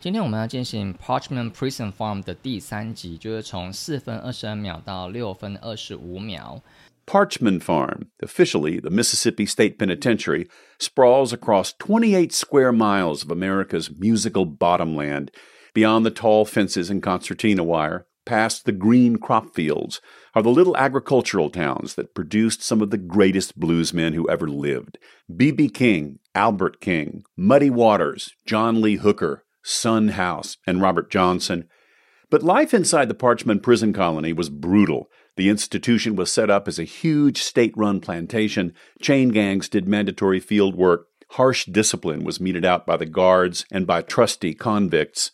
今天我们要进行 Parchment Prison Farm 的第三集，就是从四分二十二秒到六分二十五秒。Parchman Farm, officially the Mississippi State Penitentiary, sprawls across 28 square miles of America's musical bottomland, beyond the tall fences and concertina wire, past the green crop fields, are the little agricultural towns that produced some of the greatest bluesmen who ever lived. B.B. King, Albert King, Muddy Waters, John Lee Hooker, Son House, and Robert Johnson. But life inside the Parchman prison colony was brutal. The institution was set up as a huge state run plantation. Chain gangs did mandatory field work. Harsh discipline was meted out by the guards and by trusty convicts.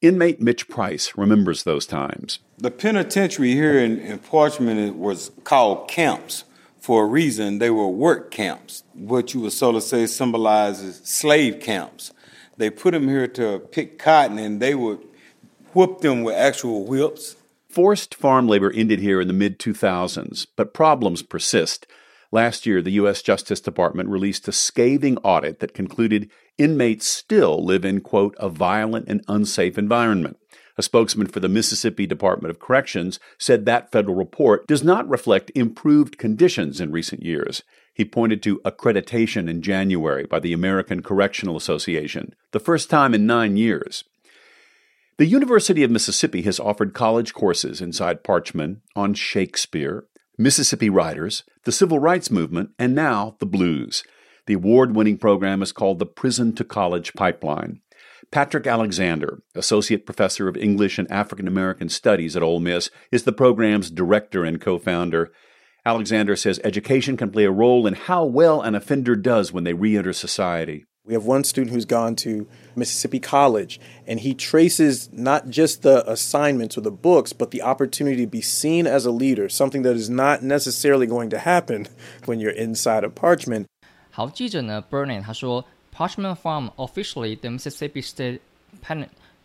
Inmate Mitch Price remembers those times. The penitentiary here in, in Parchman was called camps for a reason. They were work camps, what you would sort of say symbolizes slave camps. They put them here to pick cotton, and they would whip them with actual whips. Forced farm labor ended here in the mid 2000s, but problems persist. Last year, the U.S. Justice Department released a scathing audit that concluded inmates still live in, quote, a violent and unsafe environment. A spokesman for the Mississippi Department of Corrections said that federal report does not reflect improved conditions in recent years. He pointed to accreditation in January by the American Correctional Association, the first time in nine years. The University of Mississippi has offered college courses inside Parchman on Shakespeare, Mississippi writers, the civil rights movement, and now the blues. The award winning program is called the Prison to College Pipeline. Patrick Alexander, Associate Professor of English and African American Studies at Ole Miss, is the program's director and co founder. Alexander says education can play a role in how well an offender does when they reenter society. We have one student who's gone to Mississippi College, and he traces not just the assignments or the books, but the opportunity to be seen as a leader, something that is not necessarily going to happen when you're inside of Parchman. 好，记者呢，Burnett 他说，Parchman Farm officially the Mississippi State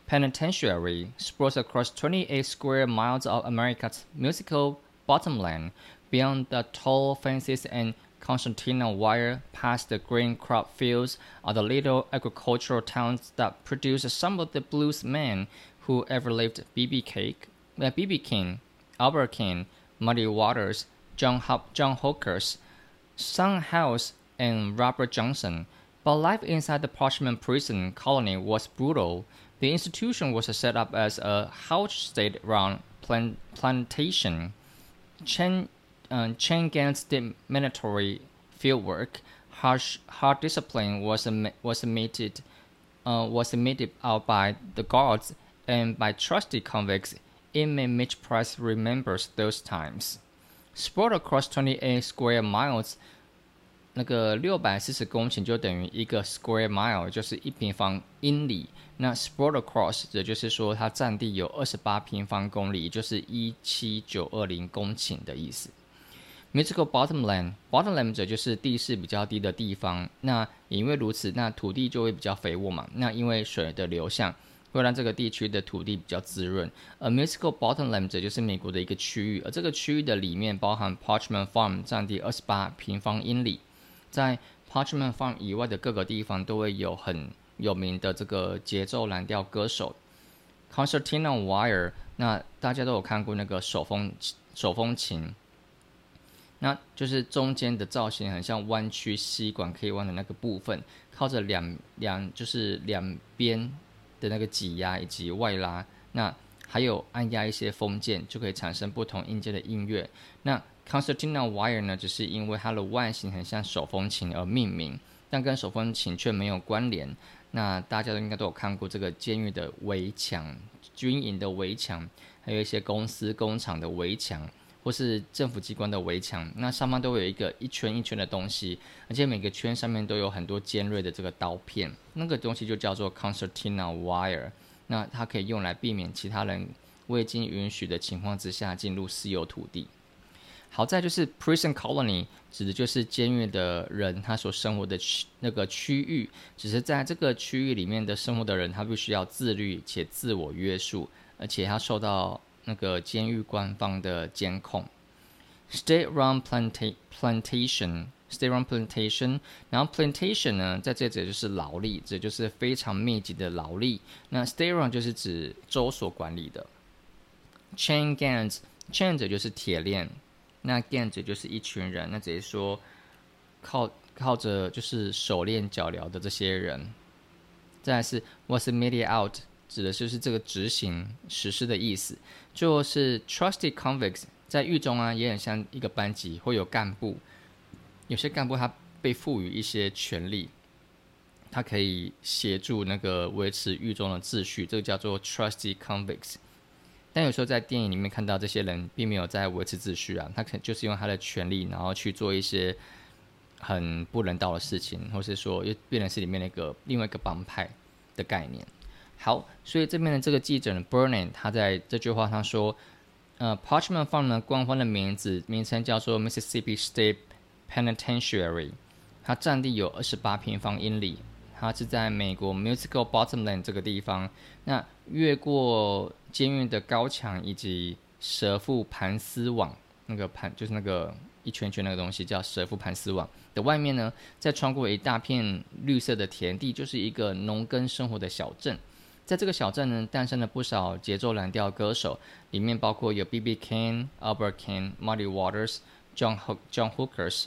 Penitentiary sprawls across 28 square miles of America's musical bottomland Beyond the tall fences and concertina wire, past the green crop fields, are the little agricultural towns that produce some of the blues men who ever lived. B.B. Cake, uh, B.B. King, Albert King, Muddy Waters, John, Hop, John Hooker's, Son House, and Robert Johnson. But life inside the Parchman prison colony was brutal. The institution was set up as a house state-run plantation. Chen uh, chain gangs did mandatory fieldwork. Harsh, hard discipline was was meted uh, was meted out by the guards and by trusty convicts. Inmate Mitch Price remembers those times. Spread across 28 square miles，那个六百四十公顷就等于一个 square mile，就是一平方英里。那 spread across 也就是说它占地有二十八平方公里，就是一七九二零公顷的意思。 Musical bottomland，bottomland 者就是地势比较低的地方。那也因为如此，那土地就会比较肥沃嘛。那因为水的流向会让这个地区的土地比较滋润。而 Musical bottomland 者就是美国的一个区域，而这个区域的里面包含 Parchman Farm 占地二十八平方英里。在 Parchman Farm 以外的各个地方都会有很有名的这个节奏蓝调歌手 Concertina Wire。那大家都有看过那个手风手风琴。那就是中间的造型很像弯曲吸管可以弯的那个部分，靠着两两就是两边的那个挤压以及外拉，那还有按压一些风键，就可以产生不同音阶的音乐。那 concertina wire 呢，只是因为它的外形很像手风琴而命名，但跟手风琴却没有关联。那大家都应该都有看过这个监狱的围墙、军营的围墙，还有一些公司工厂的围墙。或是政府机关的围墙，那上方都会有一个一圈一圈的东西，而且每个圈上面都有很多尖锐的这个刀片，那个东西就叫做 concertina wire。那它可以用来避免其他人未经允许的情况之下进入私有土地。好在就是 prison colony 指的就是监狱的人他所生活的区那个区域，只是在这个区域里面的生活的人，他必须要自律且自我约束，而且他受到。那个监狱官方的监控，State-run plantation，state-run plantation。然后 plantation 呢，在这指就是劳力，这就是非常密集的劳力。那 state-run 就是指州所管理的。chain gangs，chain 者就是铁链，那 gang 者就是一群人。那直接说靠靠着就是手链脚镣的这些人。再来是 was media out。指的就是这个执行实施的意思，就是 trusted convicts 在狱中啊，也很像一个班级，会有干部，有些干部他被赋予一些权利，他可以协助那个维持狱中的秩序，这个叫做 trusted convicts。但有时候在电影里面看到这些人并没有在维持秩序啊，他可能就是用他的权利，然后去做一些很不人道的事情，或是说又变成是里面那个另外一个帮派的概念。好，所以这边的这个记者呢 Burning，他在这句话他说，呃，Parchment Farm 呢官方的名字名称叫做 Mississippi State Penitentiary，它占地有二十八平方英里，它是在美国 Musical Bottomland 这个地方。那越过监狱的高墙以及蛇腹盘丝网，那个盘就是那个一圈圈那个东西叫蛇腹盘丝网的外面呢，再穿过一大片绿色的田地，就是一个农耕生活的小镇。在这个小镇呢，诞生了不少节奏蓝调歌手，里面包括有 B.B. King、Albert King、Muddy Waters、John Hook John Hookers、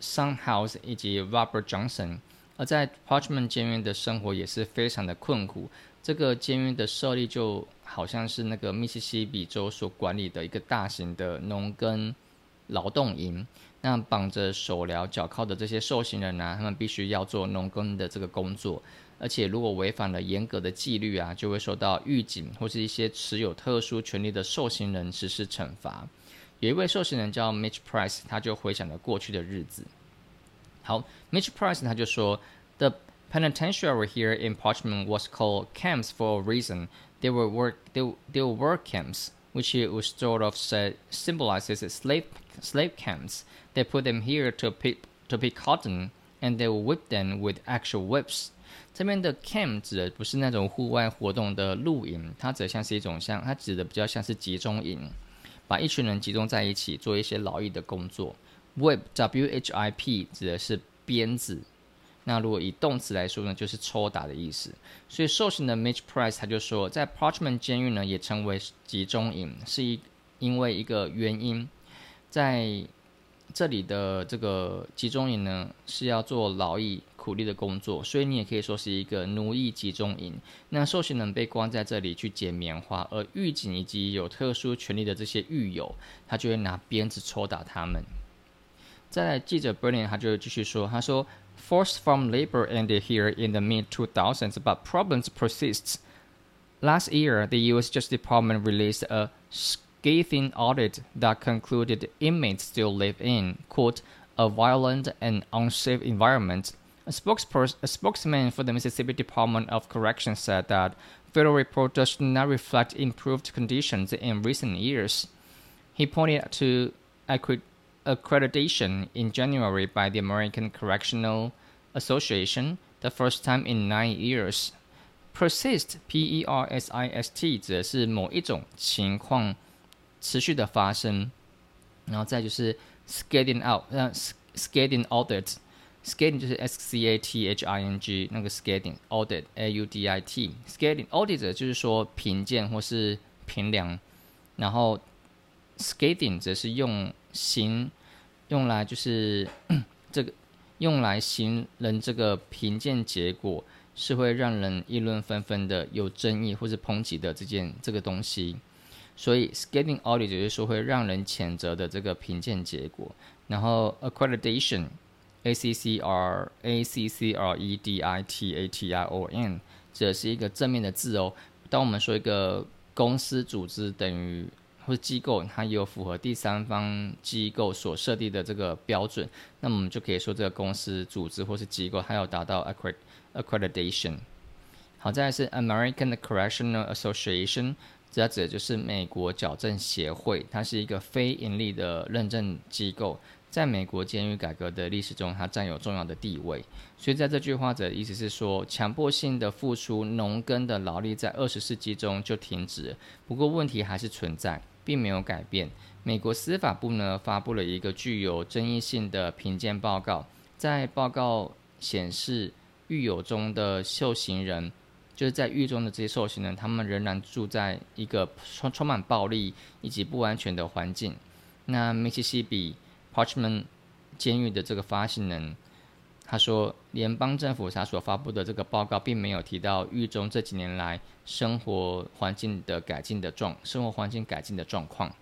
Sun House 以及 Robert Johnson。而在 Parchment 监狱的生活也是非常的困苦。这个监狱的设立就好像是那个密西西比州所管理的一个大型的农耕劳动营。那绑着手镣脚铐的这些受刑人呢，他们必须要做农耕的这个工作。而且，如果违反了严格的纪律啊，就会受到狱警或是一些持有特殊权利的受刑人实施惩罚。有一位受刑人叫 Mitch Price，他就回想了过去的日子。好，Mitch Price 他就说：“The penitentiary here in Parchment was called camps for a reason. They were work they they were work camps, which was sort of said symbolizes slave slave camps. They put them here to pick to pick cotton, and they would whip them with actual whips.” 这边的 camp 指的不是那种户外活动的露营，它指的像是一种像，它指的比较像是集中营，把一群人集中在一起做一些劳役的工作。whip w h i p 指的是鞭子，那如果以动词来说呢，就是抽打的意思。所以受刑的 Mitch Price 他就说，在 Parchment 监狱呢也称为集中营，是一因为一个原因，在这里的这个集中营呢是要做劳役。苦力的工作，所以你也可以说是一个奴役集中营。那受刑人被关在这里去捡棉花，而狱警以及有特殊权利的这些狱友，他就会拿鞭子抽打他们。再来，记者 Bernie 他就继续说，他说：“Forced farm labor ended here in the mid 2000s, but problems persist. Last year, the U.S. Justice Department released a scathing audit that concluded inmates still live in quote a violent and unsafe environment.” A, spokesperson, a spokesman for the Mississippi Department of Corrections said that federal report does not reflect improved conditions in recent years. He pointed to accreditation in January by the American Correctional Association, the first time in nine years. Persist, P-E-R-S-I-S-T 指的是某一种情况 持续的发生，然后再就是 scaling out，那，scaling audit。Scaling 就是 S C A T H I N G 那个 scaling audit A U D I T scaling audit 就是说评鉴或是评量，然后 scaling 则是用行用来就是这个用来形容这个评鉴结果是会让人议论纷纷的有争议或是抨击的这件这个东西，所以 scaling audit 就是说会让人谴责的这个评鉴结果，然后 accreditation。A C C R A C C R E D I T A T I O N，这是一个正面的字哦。当我们说一个公司、组织等于或者机构，它有符合第三方机构所设定的这个标准，那么我们就可以说这个公司、组织或是机构，它要达到 accreditation。好，再来是 American Correctional Association，这指的就是美国矫正协会，它是一个非盈利的认证机构。在美国监狱改革的历史中，它占有重要的地位。所以，在这句话的意思是说，强迫性的付出农耕的劳力在二十世纪中就停止。不过，问题还是存在。并没有改变。美国司法部呢发布了一个具有争议性的评鉴报告，在报告显示，狱友中的受刑人，就是在狱中的这些受刑人，他们仍然住在一个充充满暴力以及不安全的环境。那密西西比 Parchman 监狱的这个发行人。他说，联邦政府他所发布的这个报告，并没有提到狱中这几年来生活环境的改进的状，生活环境改进的状况。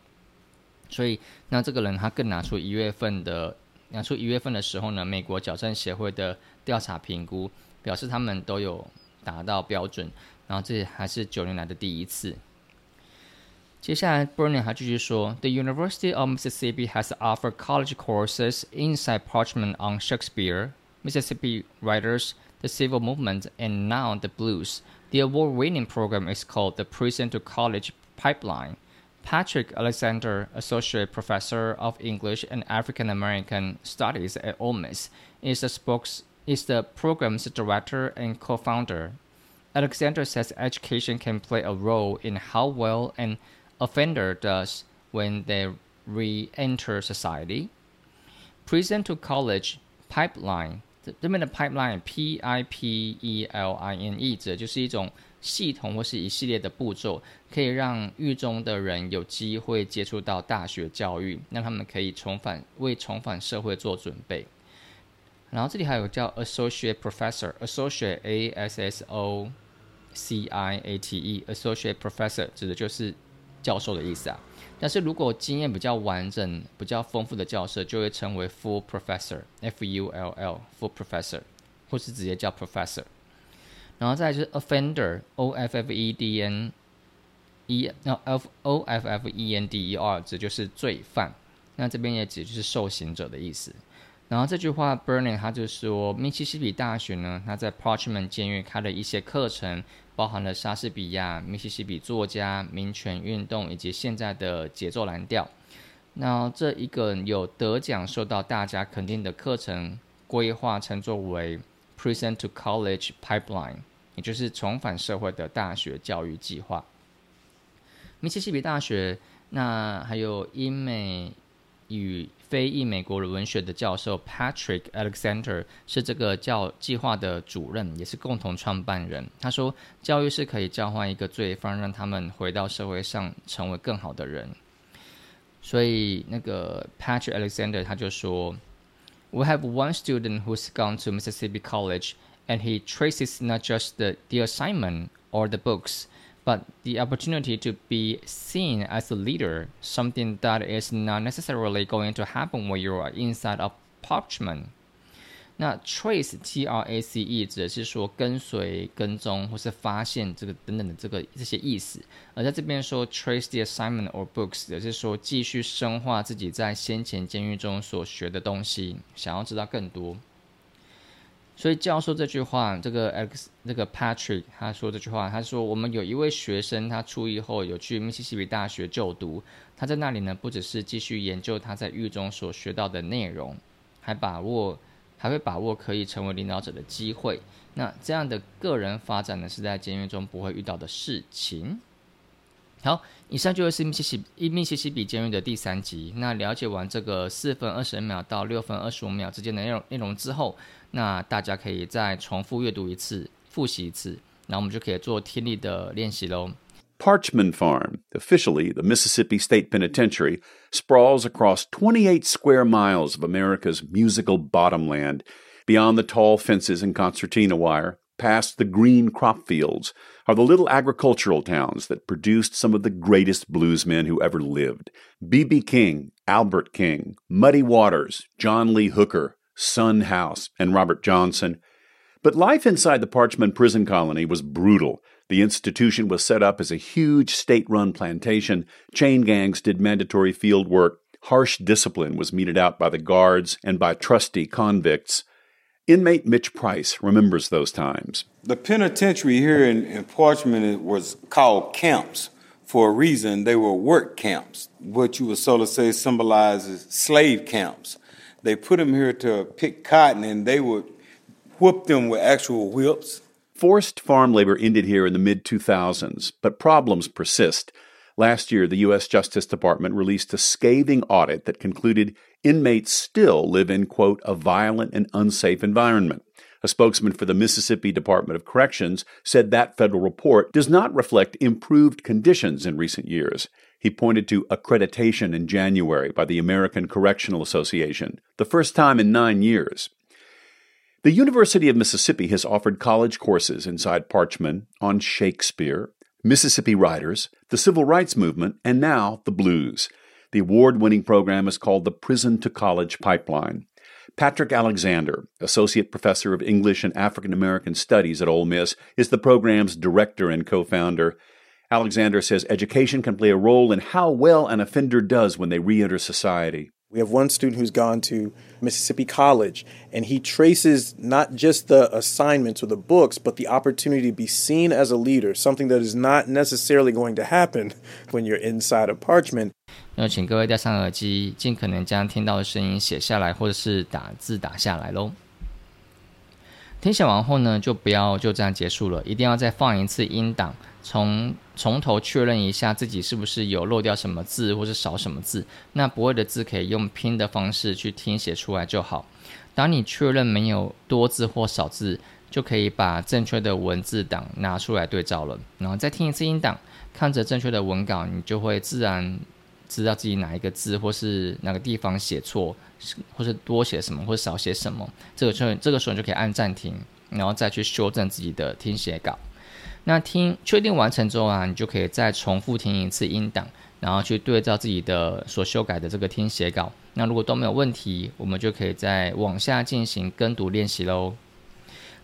所以，那这个人他更拿出一月份的，拿出一月份的时候呢，美国矫正协会的调查评估，表示他们都有达到标准。然后，这还是九年来的第一次。接下来 b u r n i n 还继续说，The University of Mississippi has offered college courses inside Parchment on Shakespeare. Mississippi writers, the civil movement, and now the blues. The award winning program is called the Prison to College Pipeline. Patrick Alexander, Associate Professor of English and African American Studies at Ole Miss, is the, spokes, is the program's director and co founder. Alexander says education can play a role in how well an offender does when they re enter society. Prison to College Pipeline 这边的 pipeline P I P E L I N E 指的就是一种系统或是一系列的步骤，可以让狱中的人有机会接触到大学教育，让他们可以重返为重返社会做准备。 然后这里还有叫 associate professor，associate A S S O C I A T E，associate professor 指的就是教授的意思啊。但是如果经验比较完整、比较丰富的教授，就会称为 full professor，F U L L，full professor，或是直接叫 professor。然后再就是 offender，O F F E D N E，那 F O F F E N D E R 指就是罪犯，那这边也指就是受刑者的意思。然后这句话 b u r n i n g 他就说，密西西比大学呢，他在 Parchment 监狱开了一些课程。包含了莎士比亚、密西西比作家、民权运动以及现在的节奏蓝调。那这一个有得奖、受到大家肯定的课程规划，称作为 “Prison to College Pipeline”，也就是重返社会的大学教育计划。密西西比大学，那还有英美与。非裔美国文学的教授 Patrick Alexander 是这个教计划的主任，也是共同创办人。他说，教育是可以教换一个罪犯，让他们回到社会上，成为更好的人。所以，那个 Patrick Alexander 他就说：“We have one student who's gone to Mississippi College, and he traces not just the the assignment or the books.” but the opportunity to be seen as a leader, something that is not necessarily going to happen when you are inside a parchment. 那 trace T R A C E 指的是说跟随、跟踪或是发现这个等等的这个这些意思，而在这边说 trace the assignment or books 也是说继续深化自己在先前监狱中所学的东西，想要知道更多。 所以教授这句话，这个 X 那个 Patrick 他说这句话，他说我们有一位学生，他出狱后有去密西西比大学就读，他在那里呢，不只是继续研究他在狱中所学到的内容，还把握还会把握可以成为领导者的机会。那这样的个人发展呢，是在监狱中不会遇到的事情。好，以上就是密西西密西西比监狱的第三集。那了解完这个四分二十秒到六分二十五秒之间的内容内容之后，那大家可以再重复阅读一次，复习一次，那我们就可以做听力的练习喽。Parchman Farm, officially the Mississippi State Penitentiary, sprawls across 28 square miles of America's musical bottomland, beyond the tall fences and concertina wire, past the green crop fields, are the little agricultural towns that produced some of the greatest bluesmen who ever lived B.B. King, Albert King, Muddy Waters, John Lee Hooker, Son House, and Robert Johnson. But life inside the Parchman prison colony was brutal. The institution was set up as a huge state run plantation. Chain gangs did mandatory field work. Harsh discipline was meted out by the guards and by trusty convicts. Inmate Mitch Price remembers those times. The penitentiary here in, in Parchman was called camps for a reason. They were work camps. What you would sort of say symbolizes slave camps. They put them here to pick cotton and they would whip them with actual whips. Forced farm labor ended here in the mid 2000s, but problems persist. Last year, the U.S. Justice Department released a scathing audit that concluded inmates still live in, quote, a violent and unsafe environment. A spokesman for the Mississippi Department of Corrections said that federal report does not reflect improved conditions in recent years. He pointed to accreditation in January by the American Correctional Association, the first time in nine years. The University of Mississippi has offered college courses inside Parchman on Shakespeare, Mississippi writers, the civil rights movement, and now the blues. The award winning program is called the Prison to College Pipeline. Patrick Alexander, Associate Professor of English and African American Studies at Ole Miss, is the program's director and co founder. Alexander says education can play a role in how well an offender does when they re enter society. We have one student who's gone to Mississippi College, and he traces not just the assignments or the books, but the opportunity to be seen as a leader, something that is not necessarily going to happen when you're inside a parchment. 那请各位戴上耳机，尽可能将听到的声音写下来，或者是打字打下来喽。听写完后呢，就不要就这样结束了，一定要再放一次音档，从从头确认一下自己是不是有漏掉什么字，或是少什么字。那不会的字可以用拼的方式去听写出来就好。当你确认没有多字或少字，就可以把正确的文字档拿出来对照了。然后再听一次音档，看着正确的文稿，你就会自然知道自己哪一个字或是哪个地方写错，或是多写什么或少写什么。这个时候，这个时候你就可以按暂停，然后再去修正自己的听写稿。那听确定完成之后啊，你就可以再重复听一次音档，然后去对照自己的所修改的这个听写稿。那如果都没有问题，我们就可以再往下进行跟读练习喽。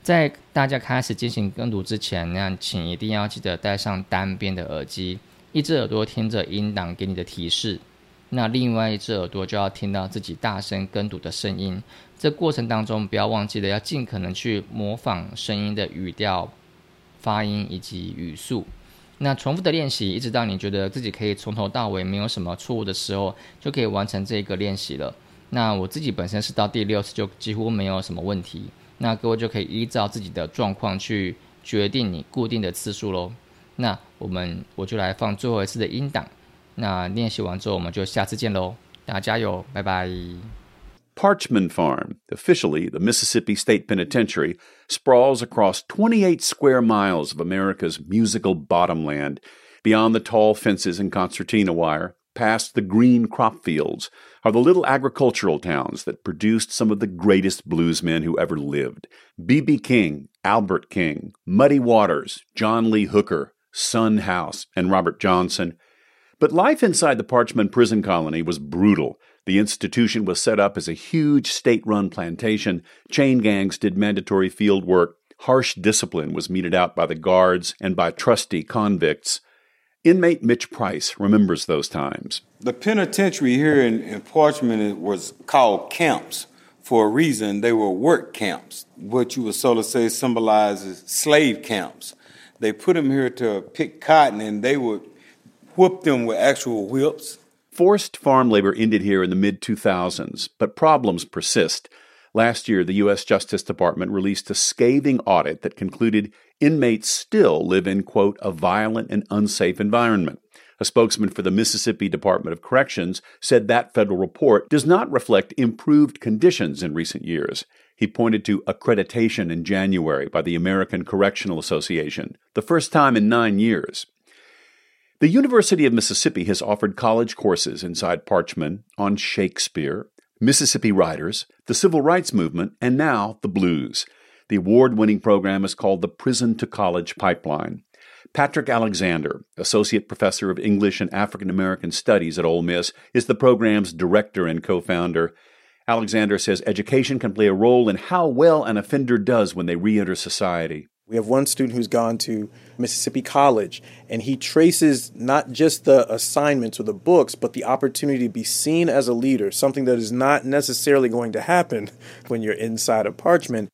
在大家开始进行跟读之前，那请一定要记得戴上单边的耳机，一只耳朵听着音档给你的提示，那另外一只耳朵就要听到自己大声跟读的声音。这过程当中不要忘记了要尽可能去模仿声音的语调。发音以及语速，那重复的练习，一直到你觉得自己可以从头到尾没有什么错误的时候，就可以完成这个练习了。那我自己本身是到第六次就几乎没有什么问题，那各位就可以依照自己的状况去决定你固定的次数喽。那我们我就来放最后一次的音档，那练习完之后我们就下次见喽，大家加油，拜拜。Parchman Farm, officially the Mississippi State Penitentiary, sprawls across 28 square miles of America's musical bottomland, beyond the tall fences and concertina wire, past the green crop fields, are the little agricultural towns that produced some of the greatest bluesmen who ever lived. B.B. King, Albert King, Muddy Waters, John Lee Hooker, Son House, and Robert Johnson. But life inside the Parchman prison colony was brutal. The institution was set up as a huge state run plantation. Chain gangs did mandatory field work. Harsh discipline was meted out by the guards and by trusty convicts. Inmate Mitch Price remembers those times. The penitentiary here in, in Parchman was called camps for a reason. They were work camps, what you would sort of say symbolizes slave camps. They put them here to pick cotton and they would whip them with actual whips Forced farm labor ended here in the mid 2000s, but problems persist. Last year, the U.S. Justice Department released a scathing audit that concluded inmates still live in, quote, a violent and unsafe environment. A spokesman for the Mississippi Department of Corrections said that federal report does not reflect improved conditions in recent years. He pointed to accreditation in January by the American Correctional Association, the first time in nine years. The University of Mississippi has offered college courses inside Parchman on Shakespeare, Mississippi writers, the civil rights movement, and now the blues. The award winning program is called the Prison to College Pipeline. Patrick Alexander, Associate Professor of English and African American Studies at Ole Miss, is the program's director and co founder. Alexander says education can play a role in how well an offender does when they re enter society. We have one student who's gone to Mississippi College, and he traces not just the assignments or the books, but the opportunity to be seen as a leader, something that is not necessarily going to happen when you're inside a parchman.